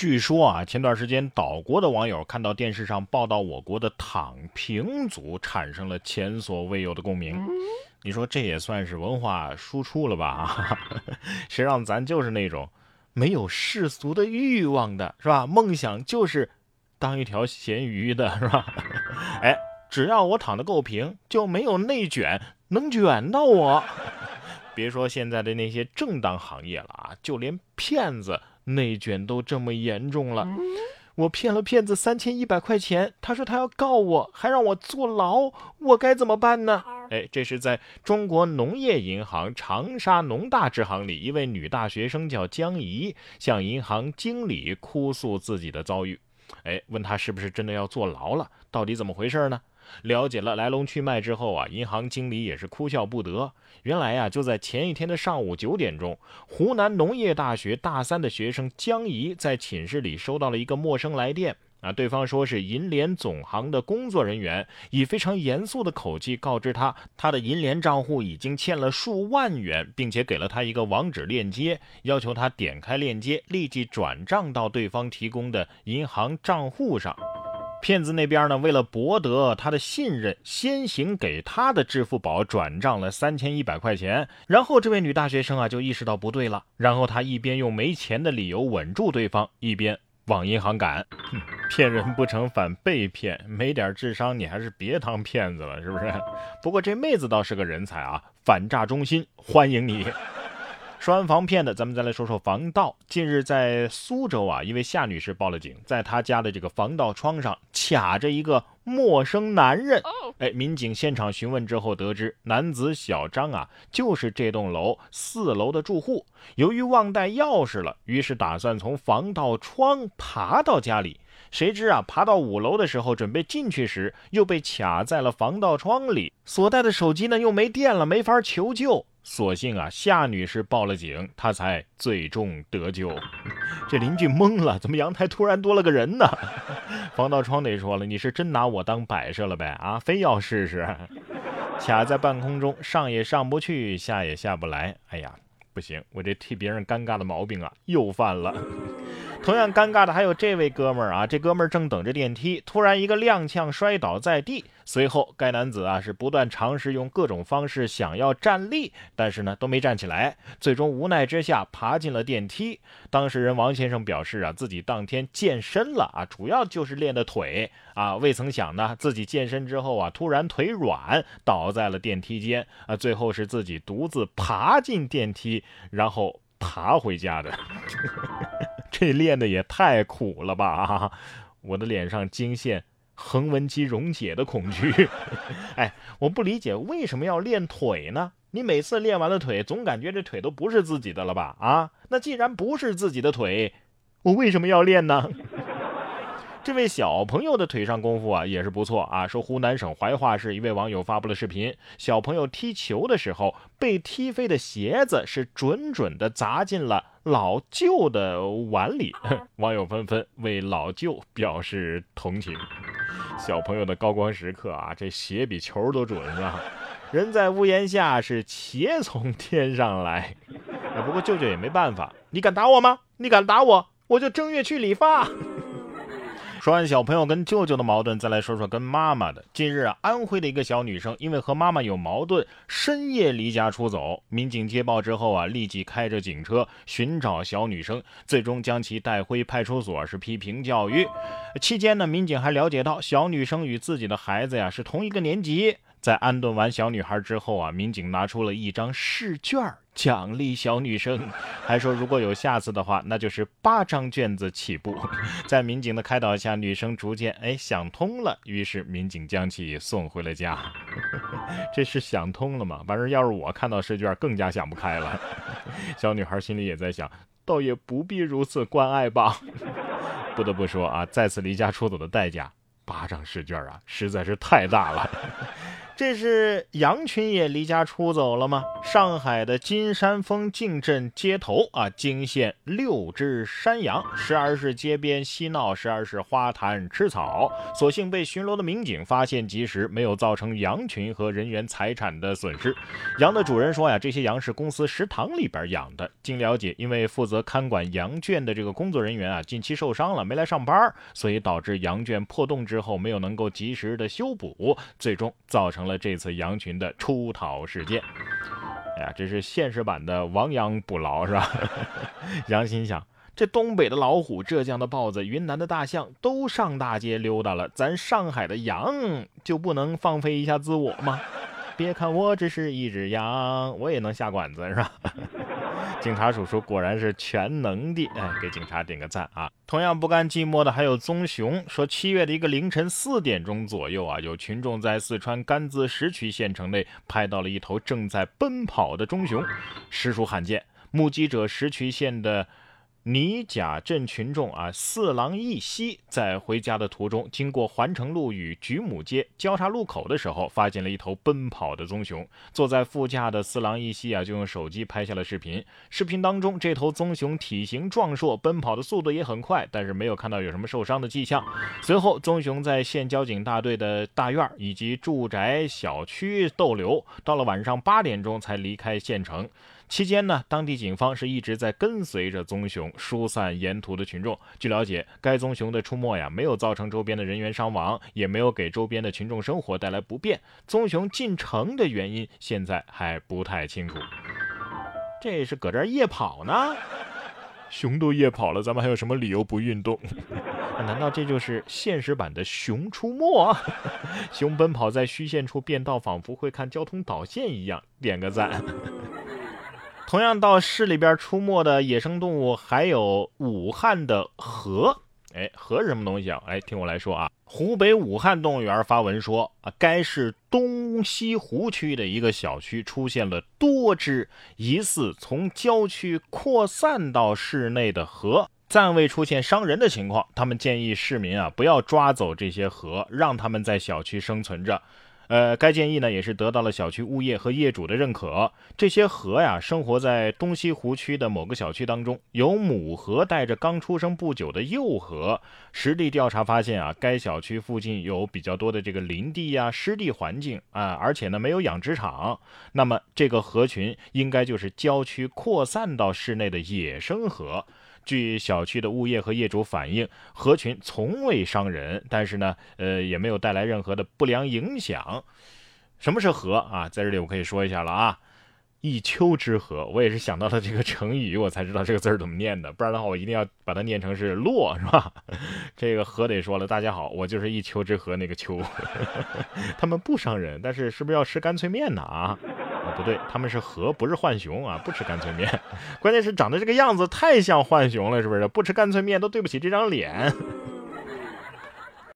据说啊，前段时间岛国的网友看到电视上报道我国的躺平族，产生了前所未有的共鸣。你说这也算是文化输出了吧？谁让咱就是那种没有世俗的欲望的，是吧？梦想就是当一条咸鱼的，是吧？哎，只要我躺得够平，就没有内卷能卷到我。别说现在的那些正当行业了啊，就连骗子内卷都这么严重了。我骗了骗子三千一百块钱，他说他要告我，还让我坐牢，我该怎么办呢？哎，这是在中国农业银行长沙农大支行里，一位女大学生叫江怡，向银行经理哭诉自己的遭遇。哎，问他是不是真的要坐牢了？到底怎么回事呢？了解了来龙去脉之后啊，银行经理也是哭笑不得。原来呀，就在前一天的上午九点钟，湖南农业大学大三的学生江怡在寝室里收到了一个陌生来电。啊，对方说是银联总行的工作人员，以非常严肃的口气告知他，他的银联账户已经欠了数万元，并且给了他一个网址链接，要求他点开链接，立即转账到对方提供的银行账户上。骗子那边呢，为了博得他的信任，先行给他的支付宝转账了三千一百块钱，然后这位女大学生啊就意识到不对了，然后她一边用没钱的理由稳住对方，一边。往银行赶，骗人不成反被骗，没点智商你还是别当骗子了，是不是？不过这妹子倒是个人才啊，反诈中心欢迎你。说完防骗的，咱们再来说说防盗。近日在苏州啊，一位夏女士报了警，在她家的这个防盗窗上卡着一个陌生男人。哎，民警现场询问之后得知，男子小张啊，就是这栋楼四楼的住户。由于忘带钥匙了，于是打算从防盗窗爬到家里。谁知啊，爬到五楼的时候，准备进去时，又被卡在了防盗窗里。所带的手机呢，又没电了，没法求救。所幸啊，夏女士报了警，她才最终得救。这邻居懵了，怎么阳台突然多了个人呢？防盗窗得说了，你是真拿我当摆设了呗？啊，非要试试？卡在半空中，上也上不去，下也下不来。哎呀，不行，我这替别人尴尬的毛病啊，又犯了。同样尴尬的还有这位哥们儿啊，这哥们儿正等着电梯，突然一个踉跄摔倒在地。随后，该男子啊是不断尝试用各种方式想要站立，但是呢都没站起来，最终无奈之下爬进了电梯。当事人王先生表示啊，自己当天健身了啊，主要就是练的腿啊，未曾想呢自己健身之后啊，突然腿软倒在了电梯间啊，最后是自己独自爬进电梯，然后爬回家的。这练的也太苦了吧！我的脸上惊现横纹肌溶解的恐惧。哎，我不理解为什么要练腿呢？你每次练完了腿，总感觉这腿都不是自己的了吧？啊，那既然不是自己的腿，我为什么要练呢？这位小朋友的腿上功夫啊也是不错啊。说湖南省怀化市一位网友发布了视频，小朋友踢球的时候，被踢飞的鞋子是准准的砸进了老舅的碗里，网友纷纷为老舅表示同情。小朋友的高光时刻啊，这鞋比球都准啊？人在屋檐下，是鞋从天上来。不过舅舅也没办法，你敢打我吗？你敢打我，我就正月去理发。说完小朋友跟舅舅的矛盾，再来说说跟妈妈的。近日啊，安徽的一个小女生因为和妈妈有矛盾，深夜离家出走。民警接报之后啊，立即开着警车寻找小女生，最终将其带回派出所是批评教育。期间呢，民警还了解到小女生与自己的孩子呀是同一个年级。在安顿完小女孩之后啊，民警拿出了一张试卷奖励小女生，还说如果有下次的话，那就是八张卷子起步。在民警的开导下，女生逐渐哎想通了，于是民警将其送回了家。这是想通了吗？反正要是我看到试卷，更加想不开了。小女孩心里也在想，倒也不必如此关爱吧。不得不说啊，再次离家出走的代价，八张试卷啊，实在是太大了。这是羊群也离家出走了吗？上海的金山峰靖镇街头啊，惊现六只山羊，时而是街边嬉闹，时而是花坛吃草。所幸被巡逻的民警发现及时，没有造成羊群和人员财产的损失。羊的主人说呀，这些羊是公司食堂里边养的。经了解，因为负责看管羊圈的这个工作人员啊，近期受伤了，没来上班，所以导致羊圈破洞之后没有能够及时的修补，最终造成了。这次羊群的出逃事件，哎呀，这是现实版的亡羊补牢是吧？羊心想，这东北的老虎、浙江的豹子、云南的大象都上大街溜达了，咱上海的羊就不能放飞一下自我吗？别看我只是一只羊，我也能下馆子是吧？警察叔叔果然是全能的，哎，给警察点个赞啊！同样不甘寂寞的还有棕熊，说七月的一个凌晨四点钟左右啊，有群众在四川甘孜石渠县城内拍到了一头正在奔跑的棕熊，实属罕见。目击者石渠县的。尼甲镇群众啊，四郎一西在回家的途中，经过环城路与菊母街交叉路口的时候，发现了一头奔跑的棕熊。坐在副驾的四郎一西啊，就用手机拍下了视频。视频当中，这头棕熊体型壮硕，奔跑的速度也很快，但是没有看到有什么受伤的迹象。随后，棕熊在县交警大队的大院以及住宅小区逗留，到了晚上八点钟才离开县城。期间呢，当地警方是一直在跟随着棕熊，疏散沿途的群众。据了解，该棕熊的出没呀，没有造成周边的人员伤亡，也没有给周边的群众生活带来不便。棕熊进城的原因现在还不太清楚。这是搁这儿夜跑呢？熊都夜跑了，咱们还有什么理由不运动？难道这就是现实版的《熊出没》？熊奔跑在虚线处变道，仿佛会看交通导线一样。点个赞。同样到市里边出没的野生动物还有武汉的河，哎，河是什么东西啊？哎，听我来说啊，湖北武汉动物园发文说啊，该市东西湖区的一个小区出现了多只疑似从郊区扩散到市内的河，暂未出现伤人的情况。他们建议市民啊，不要抓走这些河，让他们在小区生存着。呃，该建议呢也是得到了小区物业和业主的认可。这些河呀，生活在东西湖区的某个小区当中，有母河带着刚出生不久的幼河。实地调查发现啊，该小区附近有比较多的这个林地呀、湿地环境啊，而且呢没有养殖场。那么这个河群应该就是郊区扩散到市内的野生河。据小区的物业和业主反映，河群从未伤人，但是呢，呃，也没有带来任何的不良影响。什么是河啊？在这里我可以说一下了啊。一丘之貉，我也是想到了这个成语，我才知道这个字儿怎么念的，不然的话我一定要把它念成是洛，是吧？这个河得说了，大家好，我就是一丘之貉那个丘，他们不伤人，但是是不是要吃干脆面呢？啊不对，他们是河，不是浣熊啊，不吃干脆面，关键是长得这个样子太像浣熊了，是不是？不吃干脆面都对不起这张脸。